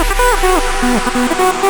どこどこどこ?